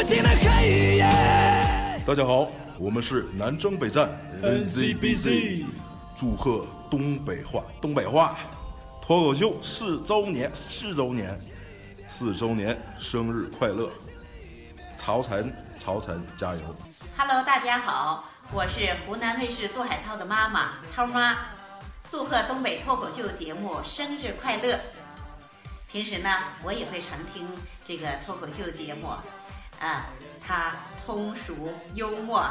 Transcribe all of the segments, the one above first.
无尽的黑夜。大家好，我们是南征北战 NZBC，祝贺东北话东北话脱口秀四周年四周年四周年生日快乐！曹晨曹晨加油！Hello，大家好，我是湖南卫视杜海涛的妈妈涛妈，祝贺东北脱口秀节目生日快乐。平时呢，我也会常听这个脱口秀节目，啊，他通俗幽默，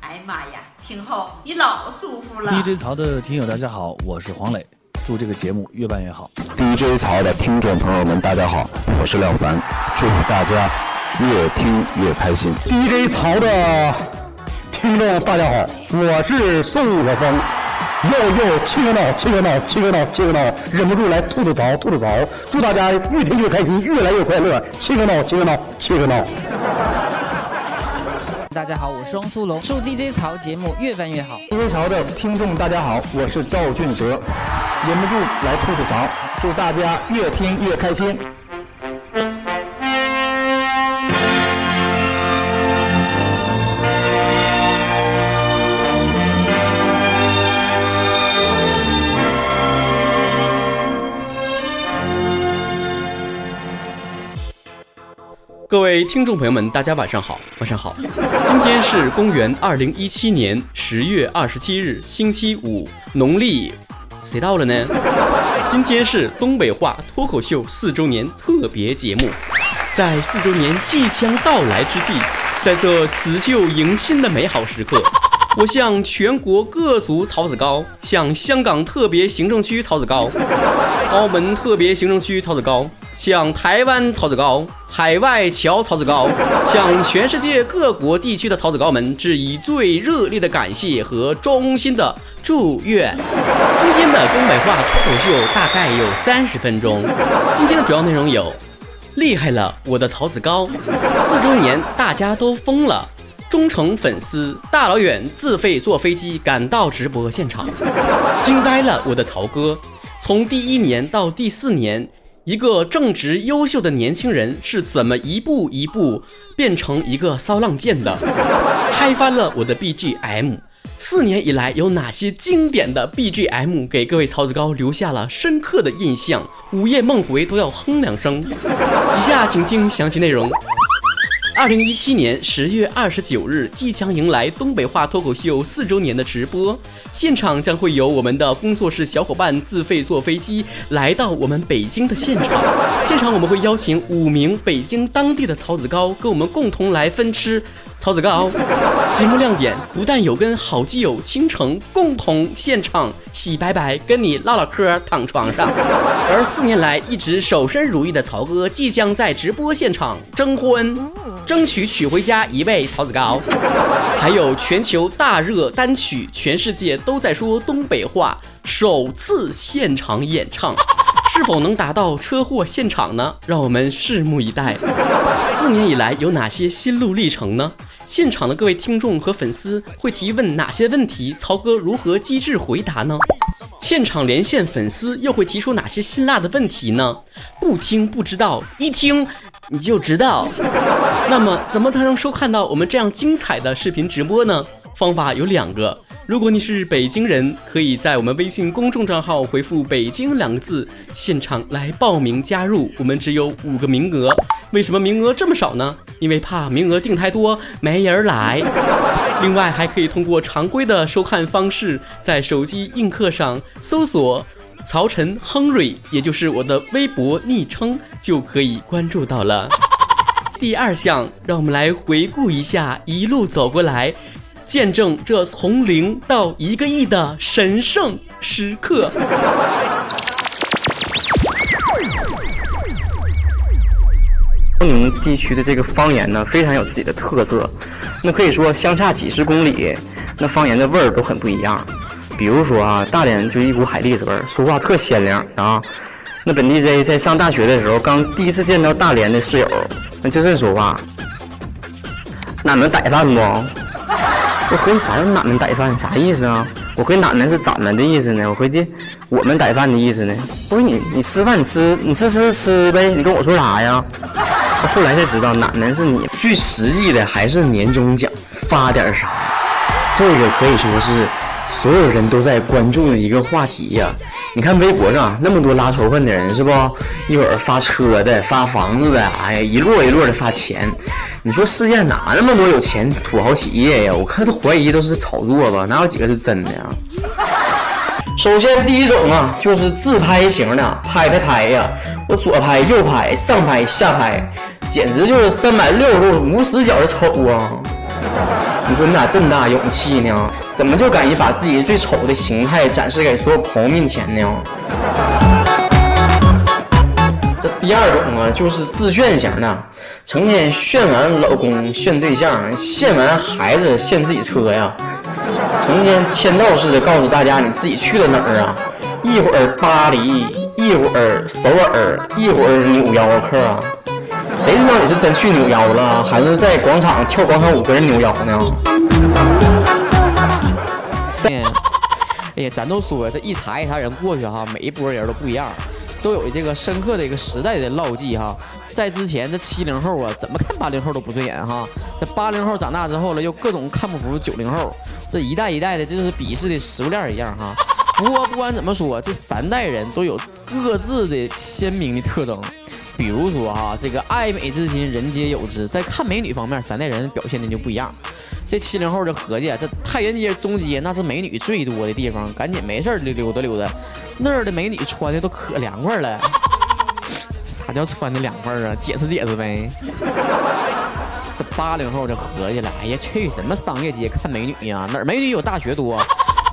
哎呀妈呀，听后你老舒服了。DJ 曹的听友大家好，我是黄磊，祝这个节目越办越好。DJ 曹的听众朋友们，大家好，我是廖凡，祝大家越听越开心。DJ 曹的听众大家好，我是宋晓峰。又又七个闹，七个闹，七个闹，七个闹，忍不住来吐吐槽，吐吐槽。祝大家越听越开心，越来越快乐。七个闹，七个闹，七个闹。大家好，我是汪苏泷，祝 DJ 曹节目越办越好。DJ 潮的听众大家好，我是赵俊哲，忍不住来吐吐槽，祝大家越听越开心。各位听众朋友们，大家晚上好，晚上好。今天是公元二零一七年十月二十七日，星期五，农历谁到了呢？今天是东北话脱口秀四周年特别节目，在四周年即将到来之际，在这辞旧迎新的美好时刻，我向全国各族曹子高，向香港特别行政区曹子高，澳门特别行政区曹子高，向台湾曹子高、海外侨曹子高，向全世界各国地区的曹子高们致以最热烈的感谢和衷心的祝愿。今天的东北话脱口秀大概有三十分钟，今天的主要内容有：厉害了，我的曹子高，四周年大家都疯了。忠诚粉丝大老远自费坐飞机赶到直播现场，惊呆了我的曹哥。从第一年到第四年，一个正直优秀的年轻人是怎么一步一步变成一个骚浪贱的？嗨翻了我的 BGM。四年以来，有哪些经典的 BGM 给各位曹子高留下了深刻的印象？午夜梦回都要哼两声。以下请听详细内容。二零一七年十月二十九日，即将迎来东北话脱口秀四周年的直播，现场将会有我们的工作室小伙伴自费坐飞机来到我们北京的现场。现场我们会邀请五名北京当地的曹子高跟我们共同来分吃曹子高。节目亮点不但有跟好基友倾城共同现场洗白白，跟你唠唠嗑躺床上，而四年来一直守身如玉的曹哥即将在直播现场征婚。争取娶回家一位曹子高，还有全球大热单曲《全世界都在说东北话》首次现场演唱，是否能达到车祸现场呢？让我们拭目以待。四年以来有哪些心路历程呢？现场的各位听众和粉丝会提问哪些问题？曹哥如何机智回答呢？现场连线粉丝又会提出哪些辛辣的问题呢？不听不知道，一听你就知道。那么，怎么才能收看到我们这样精彩的视频直播呢？方法有两个。如果你是北京人，可以在我们微信公众账号回复“北京”两个字，现场来报名加入。我们只有五个名额，为什么名额这么少呢？因为怕名额定太多没人来。另外，还可以通过常规的收看方式，在手机映客上搜索“曹晨亨瑞”，也就是我的微博昵称，就可以关注到了。第二项，让我们来回顾一下一路走过来，见证这从零到一个亿的神圣时刻。辽宁地区的这个方言呢，非常有自己的特色，那可以说相差几十公里，那方言的味儿都很不一样。比如说啊，大连就一股海蛎子味儿，说话特鲜亮啊。那本地 J 在上大学的时候，刚第一次见到大连的室友，那就这说话：“那能逮饭不？”我回啥叫俺们逮饭？啥意思啊？我合计俺们是咱们的意思呢，我回去我们逮饭的意思呢。不是你你吃饭你吃你吃吃吃呗，你跟我说啥呀？后来才知道奶奶是你。最实际的还是年终奖发点啥，这个可以说是所有人都在关注的一个话题呀。你看微博上那么多拉仇恨的人是不？一会儿发车的，发房子的，哎呀，一摞一摞的发钱。你说世界哪那么多有钱土豪企业呀？我看都怀疑都是炒作吧，哪有几个是真的呀？首先第一种啊，就是自拍型的，拍拍拍呀，我左拍右拍，上拍下拍，简直就是三百六十度无死角的丑啊！你说你咋这么大勇气呢？怎么就敢于把自己最丑的形态展示给所有朋友面前呢？这第二种啊，就是自炫型的，成天炫完老公、炫对象、炫完孩子、炫自己车呀，成天签到似的告诉大家你自己去了哪儿啊？一会儿巴黎，一会儿首尔，一会儿纽约克啊？谁知道你是真去扭腰了，还是在广场跳广场舞跟人扭腰呢？哎呀，咱都说这一茬一茬人过去哈，每一波人都不一样。都有这个深刻的一个时代的烙记哈，在之前这七零后啊，怎么看八零后都不顺眼哈。这八零后长大之后了，又各种看不服九零后，这一代一代的，就是鄙视的食物链一样哈。不过不管怎么说，这三代人都有各自的鲜明的特征。比如说哈，这个爱美之心人皆有之，在看美女方面，三代人表现的就不一样。这七零后就合计，这太原街中街那是美女最多的地方，赶紧没事溜溜达溜达。那儿的美女穿的都可凉快了。啥叫穿的凉快啊？解释解释呗。这八零后就合计了，哎呀，去什么商业街看美女呀？哪儿美女有大学多？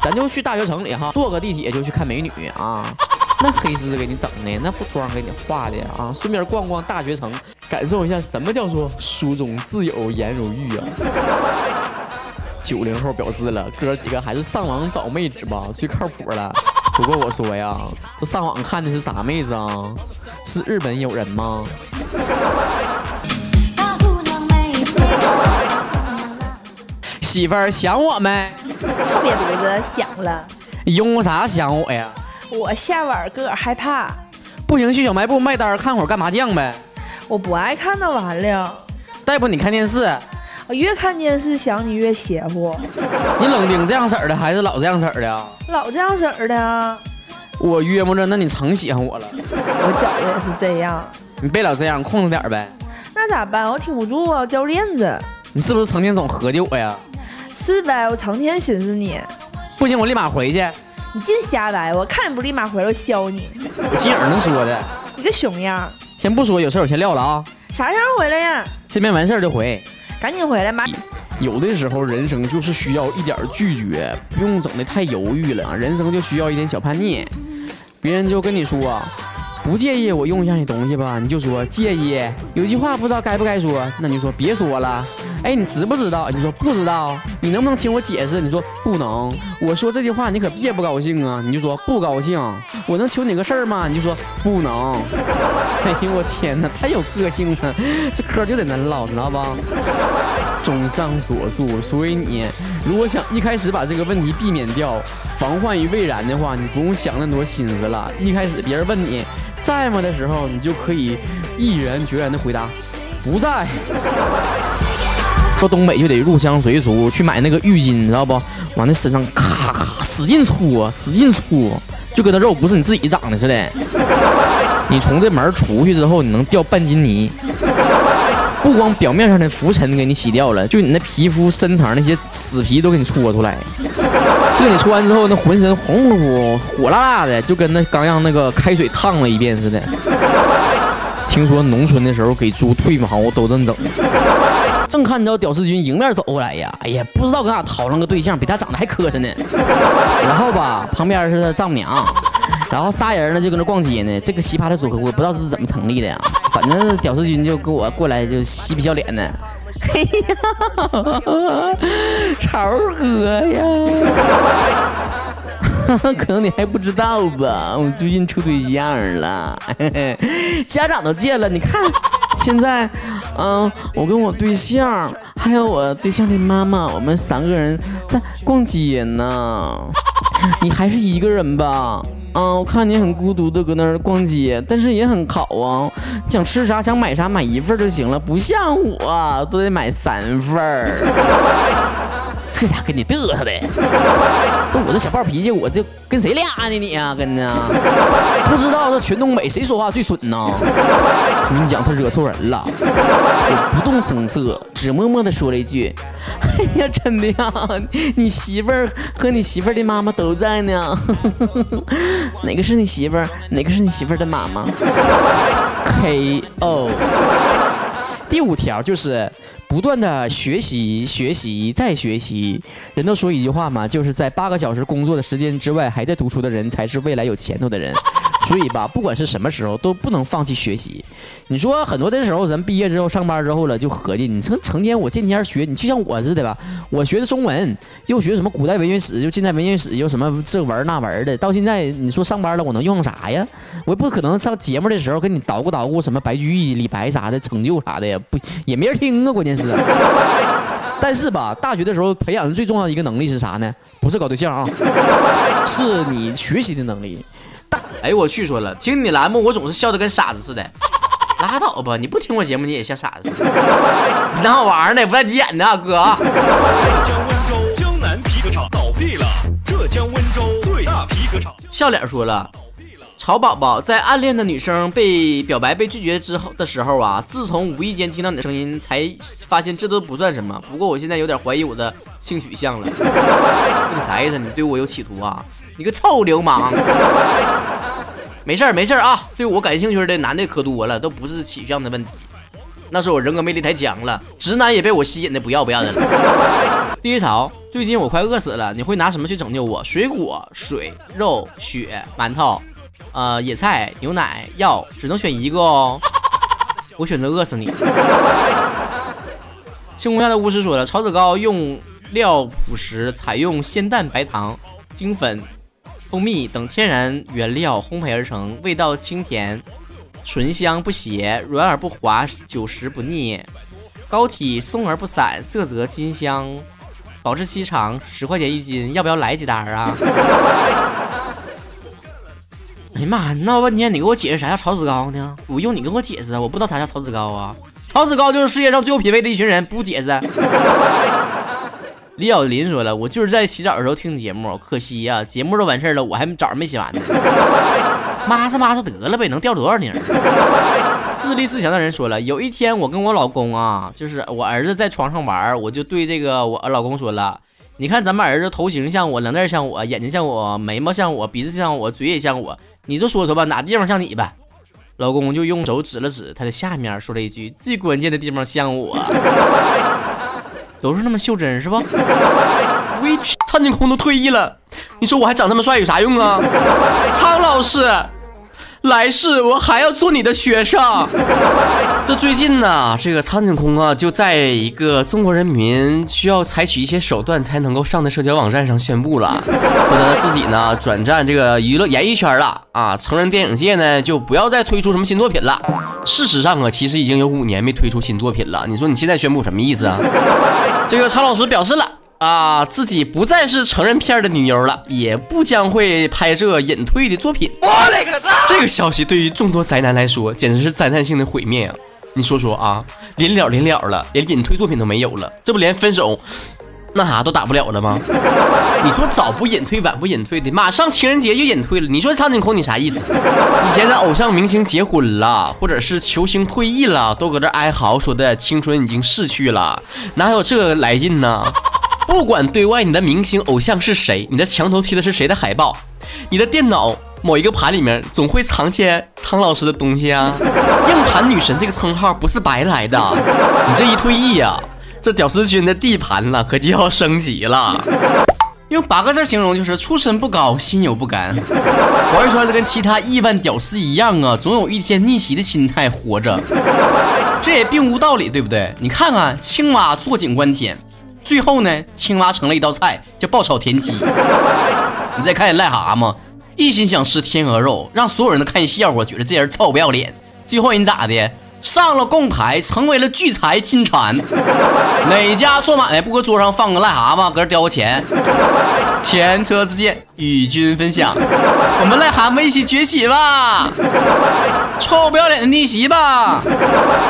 咱就去大学城里哈，坐个地铁就去看美女啊。那黑丝给你整的，那妆给你化的啊，顺便逛逛大学城，感受一下什么叫做书中自有颜如玉啊。九零后表示了，哥几个还是上网找妹子吧，最靠谱了。不过我说呀，这上网看的是啥妹子啊？是日本友人吗？媳妇儿想我没？臭瘪犊子想了。用啥想我呀？我下晚个儿害怕，不行，去小卖部卖单看会儿干麻将呗。我不爱看那玩意儿。大夫，你看电视。我越看电视想你越邪乎。你冷丁这样式儿的还是老这样式儿的？老这样式儿的。我约摸着，那你成喜欢我了。我觉得也是这样。你别老这样，控制点呗。那咋办？我挺不住啊，掉链子。你是不是成天总合计我呀？是呗，我成天寻思你。不行，我立马回去。你净瞎来！我看你不立马回来，我削你！我金儿能说的，你个熊样！先不说，有事我先撂了啊。啥时候回来呀？这边完事儿就回，赶紧回来妈。有的时候人生就是需要一点拒绝，不用整的太犹豫了。人生就需要一点小叛逆。别人就跟你说。不介意我用一下你东西吧？你就说介意。有句话不知道该不该说，那你就说别说了。哎，你知不知道？你说不知道。你能不能听我解释？你说不能。我说这句话你可别不高兴啊！你就说不高兴。我能求你个事儿吗？你就说不能。哎呦我天哪，太有个性了！这嗑就得恁唠，知道吧？综上所述，所以你如果想一开始把这个问题避免掉，防患于未然的话，你不用想那么多心思了。一开始别人问你。在吗的时候，你就可以毅然决然的回答，不在。到东北就得入乡随俗，去买那个浴巾，你知道不？往那身上咔咔使劲搓，使劲搓，就跟那肉不是你自己长的似的。你从这门出去之后，你能掉半斤泥。不光表面上的浮尘给你洗掉了，就你那皮肤深层那些死皮都给你搓出来。就你搓完之后，那浑身红乎乎、火辣辣的，就跟那刚让那个开水烫了一遍似的。听说农村的时候给猪褪毛都这么整。正看着屌丝君迎面走过来呀，哎呀，不知道搁哪淘上个对象，比他长得还磕碜呢。然后吧，旁边是他丈母娘，然后仨人呢就搁那逛街呢。这个奇葩的组合我不知道是怎么成立的呀。反正屌丝君就跟我过来就嬉皮笑脸的。哎呀，潮哥呀，可能你还不知道吧？我最近处对象了，家长都见了。你看，现在，嗯，我跟我对象还有我对象的妈妈，我们三个人在逛街呢。你还是一个人吧？嗯，我看你很孤独的搁那儿逛街，但是也很烤啊，想吃啥想买啥买一份就行了，不像我都得买三份儿。这家跟你嘚瑟的，这我这小暴脾气，我这跟谁俩呢？你啊，跟呢？不知道这全东北谁说话最损呢？我跟你讲，他惹错人了。我不动声色，只默默的说了一句：“哎呀，真的呀，你媳妇儿和你媳妇儿的妈妈都在呢。哪个是你媳妇儿？哪个是你媳妇儿的妈妈？K.O. 第五条就是不断的学习，学习再学习。人都说一句话嘛，就是在八个小时工作的时间之外还在读书的人，才是未来有前途的人。所以吧，不管是什么时候，都不能放弃学习。你说很多的时候，咱毕业之后上班之后了，就合计你成成天我天天学，你就像我似的吧，我学的中文，又学什么古代文学史，又近代文学史，又什么这文那文的。到现在你说上班了，我能用上啥呀？我也不可能上节目的时候跟你捣鼓捣鼓什么白居易、李白啥的成就啥的呀，不也没人听啊？关键是。但是吧，大学的时候培养的最重要的一个能力是啥呢？不是搞对象啊，是你学习的能力。哎呦我去！说了，听你栏目我总是笑得跟傻子似的，拉倒吧！你不听我节目你也像傻子，你当好玩呢？不带急眼的哥。浙江温州江南皮革厂倒闭了，浙江温州最大皮革厂。笑脸说了，曹宝宝在暗恋的女生被表白被拒绝之后的时候啊，自从无意间听到你的声音，才发现这都不算什么。不过我现在有点怀疑我的性取向了。你啥意思？你对我有企图啊？你个臭流氓！没事儿没事儿啊，对我感兴趣的男的可多了，都不是取向的问题，那是我人格魅力太强了，直男也被我吸引的不要不要的了。第一潮，最近我快饿死了，你会拿什么去拯救我？水果、水、肉、血、馒头，呃，野菜、牛奶、药，只能选一个哦。我选择饿死你。星空下的巫师说了，炒子糕用料朴实，采用鲜蛋白糖、精粉。蜂蜜等天然原料烘焙而成，味道清甜，醇香不邪，软而不滑，久食不腻，膏体松而不散，色泽金香，保质期长，十块钱一斤，要不要来几单啊？哎呀妈，闹半天你给我解释啥叫炒子糕呢？我用你给我解释，我不知道啥叫炒子糕啊！炒子糕就是世界上最有品位的一群人，不解释。李小林说了：“我就是在洗澡的时候听节目，可惜呀，节目都完事儿了，我还澡没洗完呢。抹擦抹擦得了呗，能掉多少泥？” 自立自强的人说了：“有一天我跟我老公啊，就是我儿子在床上玩，我就对这个我老公说了：你看咱们儿子头型像我，两字像我，眼睛像我，眉毛像我，鼻子像我，嘴也像我，你就说说吧，哪地方像你吧？”老公就用手指了指他的下面，说了一句：“最关键的地方像我。”都是那么袖珍是不？苍井空都退役了，你说我还长这么帅有啥用啊？苍老师，来世我还要做你的学生。这最近呢，这个苍井空啊，就在一个中国人民需要采取一些手段才能够上的社交网站上宣布了，说他自己呢转战这个娱乐演艺圈了啊，成人电影界呢就不要再推出什么新作品了。事实上啊，其实已经有五年没推出新作品了。你说你现在宣布什么意思啊？这个苍老师表示了啊，自己不再是成人片的女优了，也不将会拍摄隐退的作品。我勒个擦！这个消息对于众多宅男来说，简直是灾难性的毁灭啊！你说说啊，临了临了了，连隐退作品都没有了，这不连分手那啥都打不了了吗？你说早不隐退，晚不隐退的，马上情人节又隐退了。你说苍井空你啥意思？以前的偶像明星结婚了，或者是球星退役了，都搁这哀嚎，说的青春已经逝去了，哪有这来劲呢？不管对外你的明星偶像是谁，你的墙头贴的是谁的海报，你的电脑某一个盘里面总会藏些苍老师的东西啊。硬盘女神这个称号不是白来的，你这一退役呀，这屌丝君的地盘了，可就要升级了。用八个字形容就是出身不高，心有不甘。黄玉川跟其他亿万屌丝一样啊，总有一天逆袭的心态活着，这也并无道理，对不对？你看看青蛙坐井观天。最后呢，青蛙成了一道菜，叫爆炒田鸡。你再看见癞蛤蟆，一心想吃天鹅肉，让所有人都看笑话，觉得这人臭不要脸。最后人咋的？上了供台，成为了聚财金蝉。哪家做买卖不搁桌上放个癞蛤蟆，搁这叼个钱？前车之鉴，与君分享。我们癞蛤蟆一起崛起吧！臭不要脸的逆袭吧！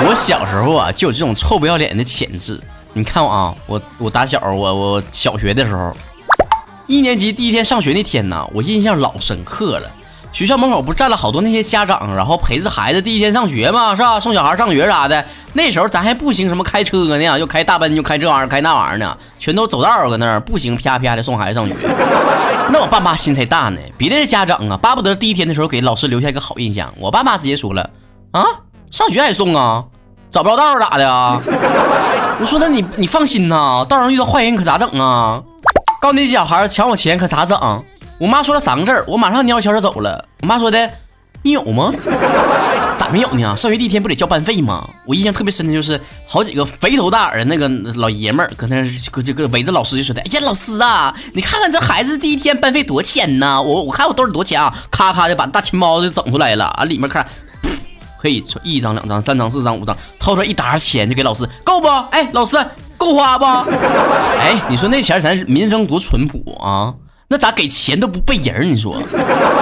我小时候啊，就有这种臭不要脸的潜质。你看我啊，我我打小我我小学的时候，一年级第一天上学那天呢，我印象老深刻了。学校门口不站了好多那些家长，然后陪着孩子第一天上学嘛，是吧？送小孩上学啥的。那时候咱还不行什么开车呢，又开大奔，又开这玩意儿，开那玩意儿呢，全都走道搁那儿步行啪啪的送孩子上学。那我爸妈心才大呢，别的家长啊，巴不得第一天的时候给老师留下一个好印象。我爸妈直接说了啊，上学还送啊，找不着道咋的啊？我说那你你放心呐，道上遇到坏人可咋整啊？告那小孩抢我钱可咋整？我妈说了三个字，我马上蔫悄悄走了。我妈说的，你有吗？咋没有呢？上学第一天不得交班费吗？我印象特别深的就是好几个肥头大耳的那个老爷们儿搁那搁这个围着老师就说的，哎呀老师啊，你看看这孩子第一天班费多钱呢？我我看我兜里多钱啊，咔咔的把大钱包就整出来了啊，里面看，可以一张两张三张四张五张，掏出来一沓钱就给老师，够不？哎，老师够花不？哎，你说那钱咱民生多淳朴啊？那咋给钱都不背人？你说，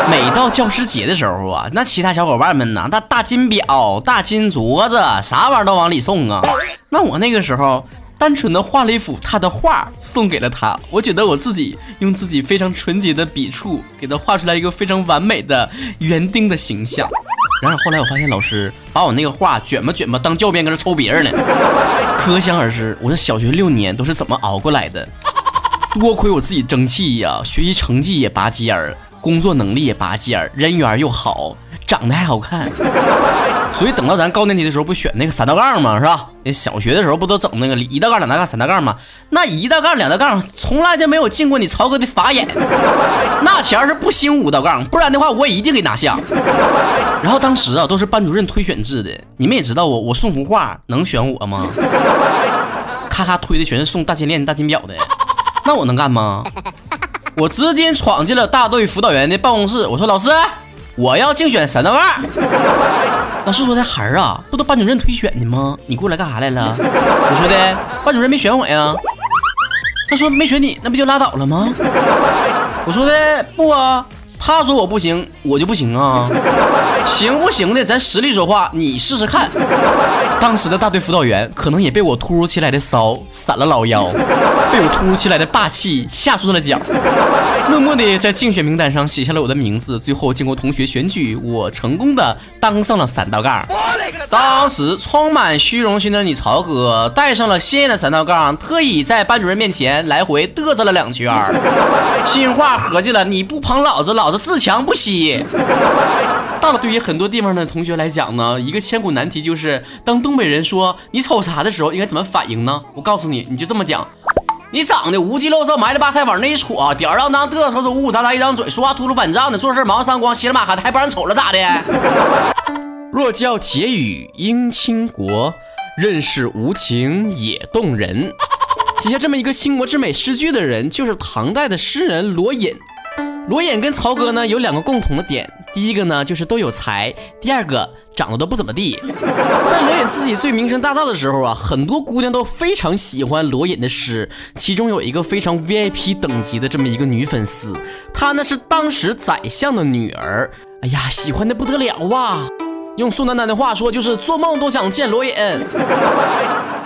每到教师节的时候啊，那其他小伙伴们呢，那大金表、大金镯子，啥玩意儿都往里送啊。那我那个时候，单纯的画了一幅他的画送给了他。我觉得我自己用自己非常纯洁的笔触，给他画出来一个非常完美的园丁的形象。然而后来我发现老师把我那个画卷吧卷吧当教鞭搁这抽别人呢，可想而知，我这小学六年都是怎么熬过来的。多亏我自己争气呀，学习成绩也拔尖儿，工作能力也拔尖儿，人缘又好，长得还好看。所以等到咱高年级的时候，不选那个三道杠吗？是吧？那小学的时候不都整那个一道杠、两道杠、三道杠吗？那一道杠、两道杠从来就没有进过你曹哥的法眼。那前儿是不兴五道杠，不然的话我也一定给拿下。然后当时啊，都是班主任推选制的，你们也知道我，我送幅画能选我吗？咔咔推的全是送大金链、大金表的。那我能干吗？我直接闯进了大队辅导员的办公室，我说：“老师，我要竞选三道杠。”老师说：“的孩儿啊，不都班主任推选的吗？你过来干啥来了？”我说：“的班主任没选我呀。”他说：“没选你，那不就拉倒了吗？”我说：“的不啊。”他说我不行，我就不行啊！行不行的，咱实力说话，你试试看。当时的大队辅导员可能也被我突如其来的骚闪了老腰，被我突如其来的霸气吓出了脚，默默地在竞选名单上写下了我的名字。最后经过同学选举，我成功的当上了三道杠。当时充满虚荣心的你曹哥带上了鲜艳的三道杠，特意在班主任面前来回嘚瑟了两圈，心话合计了，你不捧老子，老子。自强不息。到了对于很多地方的同学来讲呢，一个千古难题就是，当东北人说你瞅啥的时候，应该怎么反应呢？我告诉你，你就这么讲：你长得无鸡肉瘦，埋了吧菜往那一杵，吊儿郎当，嘚瑟瑟呜呜喳喳一张嘴，说话秃噜反账的，做事毛三光，稀里马哈的，还不让瞅了咋的？若教解语应倾国，任是无情也动人。写下这么一个倾国之美诗句的人，就是唐代的诗人罗隐。罗隐跟曹哥呢有两个共同的点，第一个呢就是都有才，第二个长得都不怎么地。在罗隐自己最名声大噪的时候啊，很多姑娘都非常喜欢罗隐的诗，其中有一个非常 VIP 等级的这么一个女粉丝，她呢是当时宰相的女儿，哎呀，喜欢的不得了啊！用宋丹丹的话说，就是做梦都想见罗隐，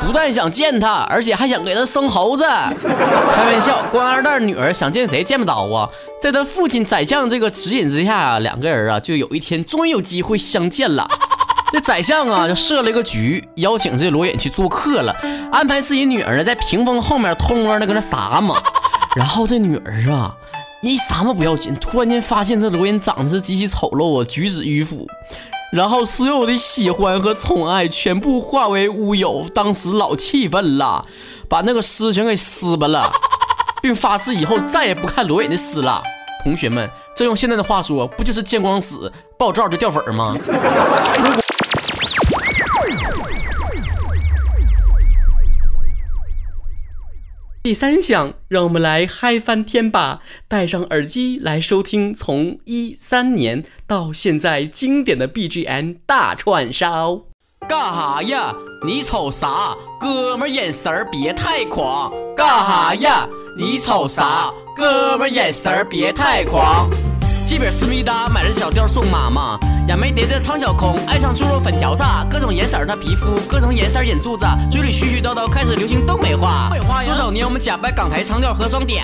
不但想见他，而且还想给他生猴子。开玩笑，官二代女儿想见谁见不着啊？在他父亲宰相这个指引之下，两个人啊，就有一天终于有机会相见了。这宰相啊，就设了一个局，邀请这罗隐去做客了，安排自己女儿呢在屏风后面偷摸的搁那撒嘛。然后这女儿啊，一撒嘛不要紧，突然间发现这罗隐长得是极其丑陋啊，举止迂腐。然后所有的喜欢和宠爱全部化为乌有，当时老气愤了，把那个诗全给撕巴了，并发誓以后再也不看罗隐的诗了。同学们，这用现在的话说，不就是见光死、爆照就掉粉吗？第三项让我们来嗨翻天吧戴上耳机来收听从一三年到现在经典的 bgm 大串烧。干哈呀你瞅啥？哥们儿眼神儿别太狂。干哈呀你瞅啥？哥们儿眼神儿别太狂。基本思密达买了小吊送妈妈，雅美叠着苍小空爱上猪肉粉条子，各种颜色的皮肤，各种颜色眼珠子，嘴里絮絮叨叨开始流行东北话。东北话！多少年我们假扮港台长调和装嗲，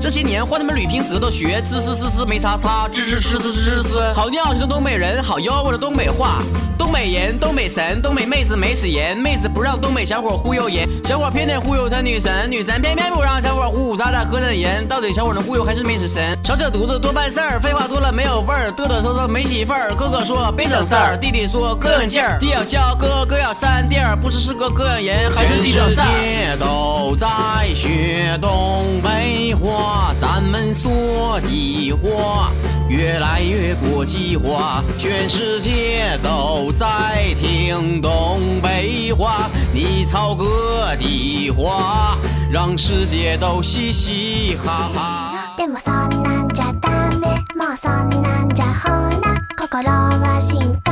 这些年换他们捋平舌头学，滋滋滋滋没擦擦，吱吱吱吱吱吱，好尿性的东北人，好吆喝的东北话。东北人，东北神，东北妹子没死人，妹子不让东北小伙忽悠人，小伙偏得忽悠他女神，女神偏偏不让小伙呜呜喳喳喝碜人，到底小伙能忽悠还是妹子神？小扯犊子多办事儿，废话。话多了没有味儿，嘚嘚嗦嗦没媳妇儿。哥哥说别整事儿，弟弟说哥有劲儿，弟要教哥，哥要三弟儿，不知是个哥有人，还是弟整事儿。全世界都在学东北话，咱们说的话。越来越国际化，全世界都在听东北话。你操哥的话，让世界都嘻嘻哈哈。もうそんなんじゃほら心は進化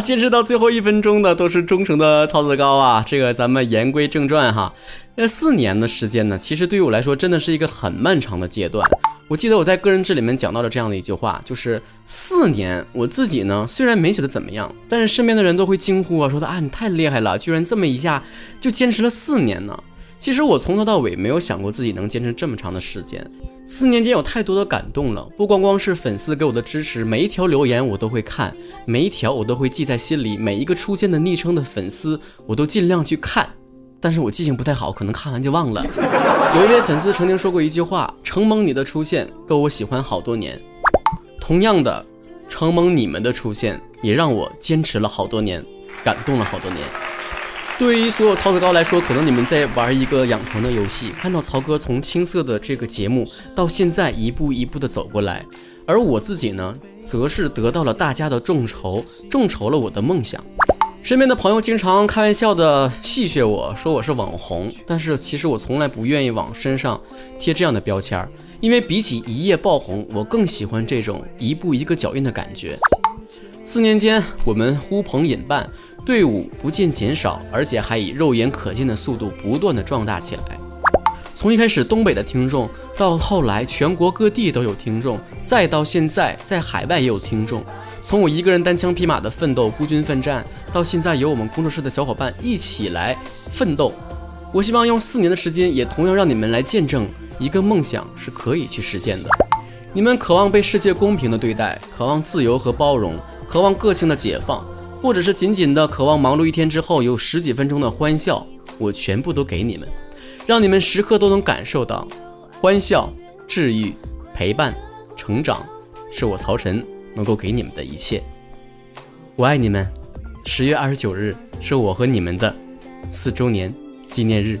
坚持到最后一分钟的都是忠诚的曹子高啊！这个咱们言归正传哈，那四年的时间呢，其实对于我来说真的是一个很漫长的阶段。我记得我在个人志里面讲到了这样的一句话，就是四年，我自己呢虽然没觉得怎么样，但是身边的人都会惊呼啊，说的啊你太厉害了，居然这么一下就坚持了四年呢。其实我从头到尾没有想过自己能坚持这么长的时间。四年间有太多的感动了，不光光是粉丝给我的支持，每一条留言我都会看，每一条我都会记在心里，每一个出现的昵称的粉丝我都尽量去看。但是我记性不太好，可能看完就忘了。有一位粉丝曾经说过一句话：“承蒙你的出现，够我喜欢好多年。”同样的，承蒙你们的出现，也让我坚持了好多年，感动了好多年。对于所有曹子高来说，可能你们在玩一个养成的游戏，看到曹哥从青涩的这个节目到现在一步一步的走过来，而我自己呢，则是得到了大家的众筹，众筹了我的梦想。身边的朋友经常开玩笑的戏谑我说我是网红，但是其实我从来不愿意往身上贴这样的标签儿，因为比起一夜爆红，我更喜欢这种一步一个脚印的感觉。四年间，我们呼朋引伴，队伍不见减少，而且还以肉眼可见的速度不断的壮大起来。从一开始东北的听众，到后来全国各地都有听众，再到现在在海外也有听众。从我一个人单枪匹马的奋斗、孤军奋战，到现在有我们工作室的小伙伴一起来奋斗。我希望用四年的时间，也同样让你们来见证一个梦想是可以去实现的。你们渴望被世界公平的对待，渴望自由和包容，渴望个性的解放，或者是仅仅的渴望忙碌一天之后有十几分钟的欢笑，我全部都给你们，让你们时刻都能感受到欢笑、治愈、陪伴、成长，是我曹晨能够给你们的一切。我爱你们。十月二十九日是我和你们的四周年纪念日。